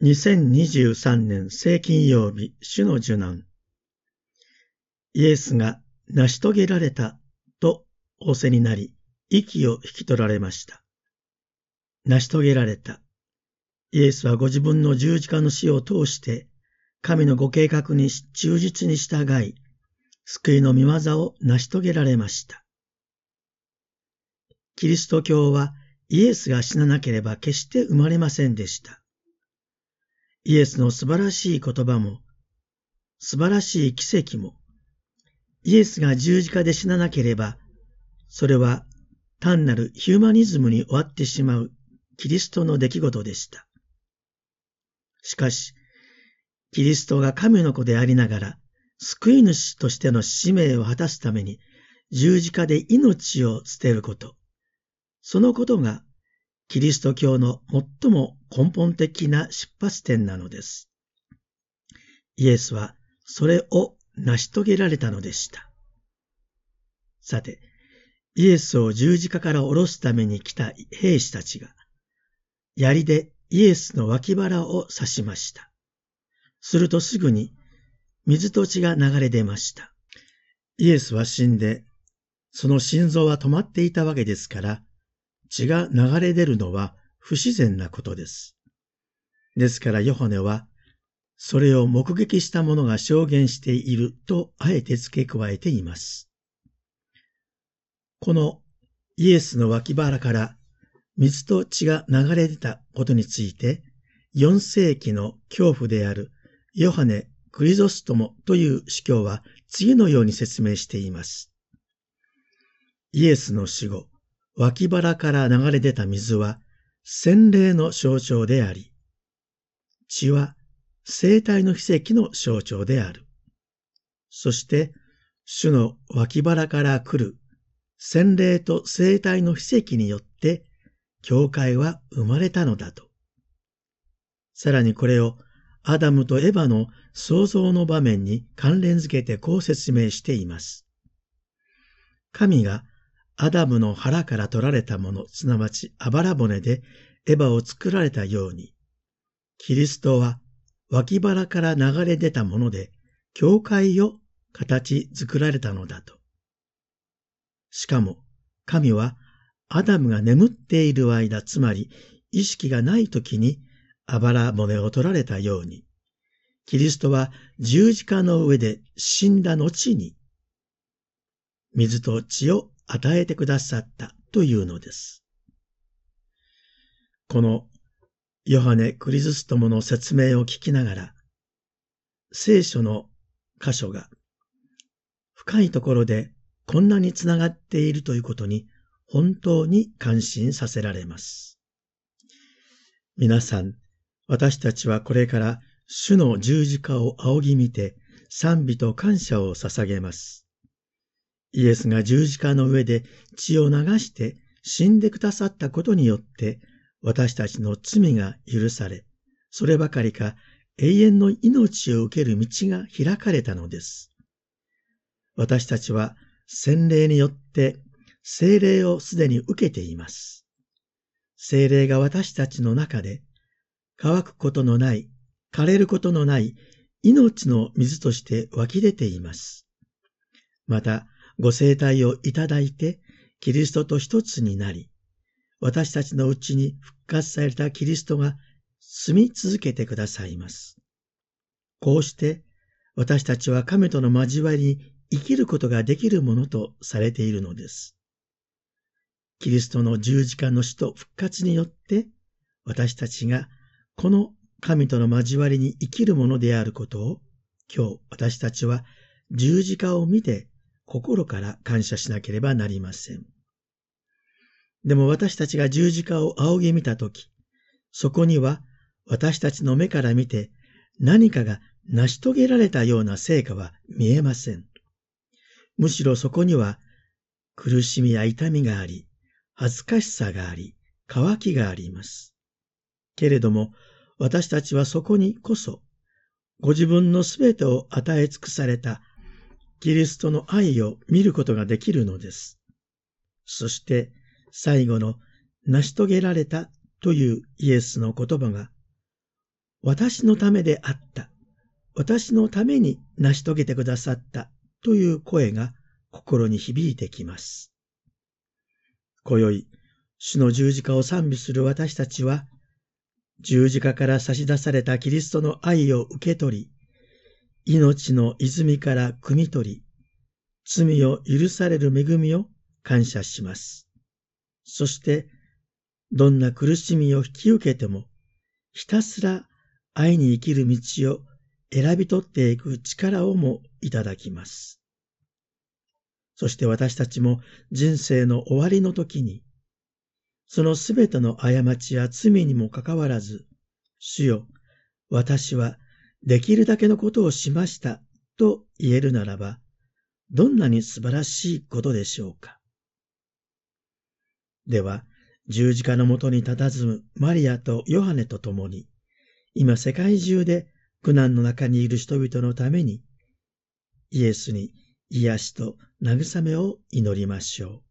2023年聖金曜日、主の受難。イエスが成し遂げられたと仰せになり、息を引き取られました。成し遂げられた。イエスはご自分の十字架の死を通して、神のご計画に忠実に従い、救いの見業を成し遂げられました。キリスト教はイエスが死ななければ決して生まれませんでした。イエスの素晴らしい言葉も、素晴らしい奇跡も、イエスが十字架で死ななければ、それは単なるヒューマニズムに終わってしまうキリストの出来事でした。しかし、キリストが神の子でありながら、救い主としての使命を果たすために十字架で命を捨てること。そのことがキリスト教の最も根本的な出発点なのです。イエスはそれを成し遂げられたのでした。さて、イエスを十字架から下ろすために来た兵士たちが、槍でイエスの脇腹を刺しました。するとすぐに水と血が流れ出ました。イエスは死んで、その心臓は止まっていたわけですから、血が流れ出るのは不自然なことです。ですからヨハネは、それを目撃した者が証言しているとあえて付け加えています。このイエスの脇腹から水と血が流れ出たことについて、4世紀の恐怖であるヨハネ・クリゾストモという司教は次のように説明しています。イエスの死後、脇腹から流れ出た水は洗礼の象徴であり、血は生体の奇跡の象徴である。そして、主の脇腹から来る洗礼と生体の奇跡によって、教会は生まれたのだと。さらにこれをアダムとエヴァの創造の場面に関連づけてこう説明しています。神がアダムの腹から取られたもの、すなわちあばら骨でエヴァを作られたように、キリストは脇腹から流れ出たもので、教会を形作られたのだと。しかも、神はアダムが眠っている間、つまり意識がない時にあばら骨を取られたように、キリストは十字架の上で死んだ後に、水と血を与えてくださったというのです。このヨハネ・クリズストモの説明を聞きながら、聖書の箇所が深いところでこんなにつながっているということに本当に感心させられます。皆さん、私たちはこれから主の十字架を仰ぎ見て賛美と感謝を捧げます。イエスが十字架の上で血を流して死んでくださったことによって私たちの罪が許され、そればかりか永遠の命を受ける道が開かれたのです。私たちは洗礼によって精霊をすでに受けています。精霊が私たちの中で乾くことのない、枯れることのない命の水として湧き出ています。また、ご生体をいただいて、キリストと一つになり、私たちのうちに復活されたキリストが住み続けてくださいます。こうして私たちは神との交わりに生きることができるものとされているのです。キリストの十字架の死と復活によって私たちがこの神との交わりに生きるものであることを今日私たちは十字架を見て心から感謝しなければなりません。でも私たちが十字架を仰ぎ見たとき、そこには私たちの目から見て何かが成し遂げられたような成果は見えません。むしろそこには苦しみや痛みがあり、恥ずかしさがあり、渇きがあります。けれども私たちはそこにこそご自分のすべてを与え尽くされたキリストの愛を見ることができるのです。そして最後の成し遂げられたというイエスの言葉が私のためであった。私のために成し遂げてくださったという声が心に響いてきます。今宵、主の十字架を賛美する私たちは、十字架から差し出されたキリストの愛を受け取り、命の泉から汲み取り、罪を許される恵みを感謝します。そして、どんな苦しみを引き受けても、ひたすら愛に生きる道を選び取っていく力をもいただきます。そして私たちも人生の終わりの時に、そのすべての過ちや罪にもかかわらず、主よ、私はできるだけのことをしましたと言えるならば、どんなに素晴らしいことでしょうか。では、十字架のもとに佇むマリアとヨハネと共に、今世界中で苦難の中にいる人々のために、イエスに癒しと慰めを祈りましょう。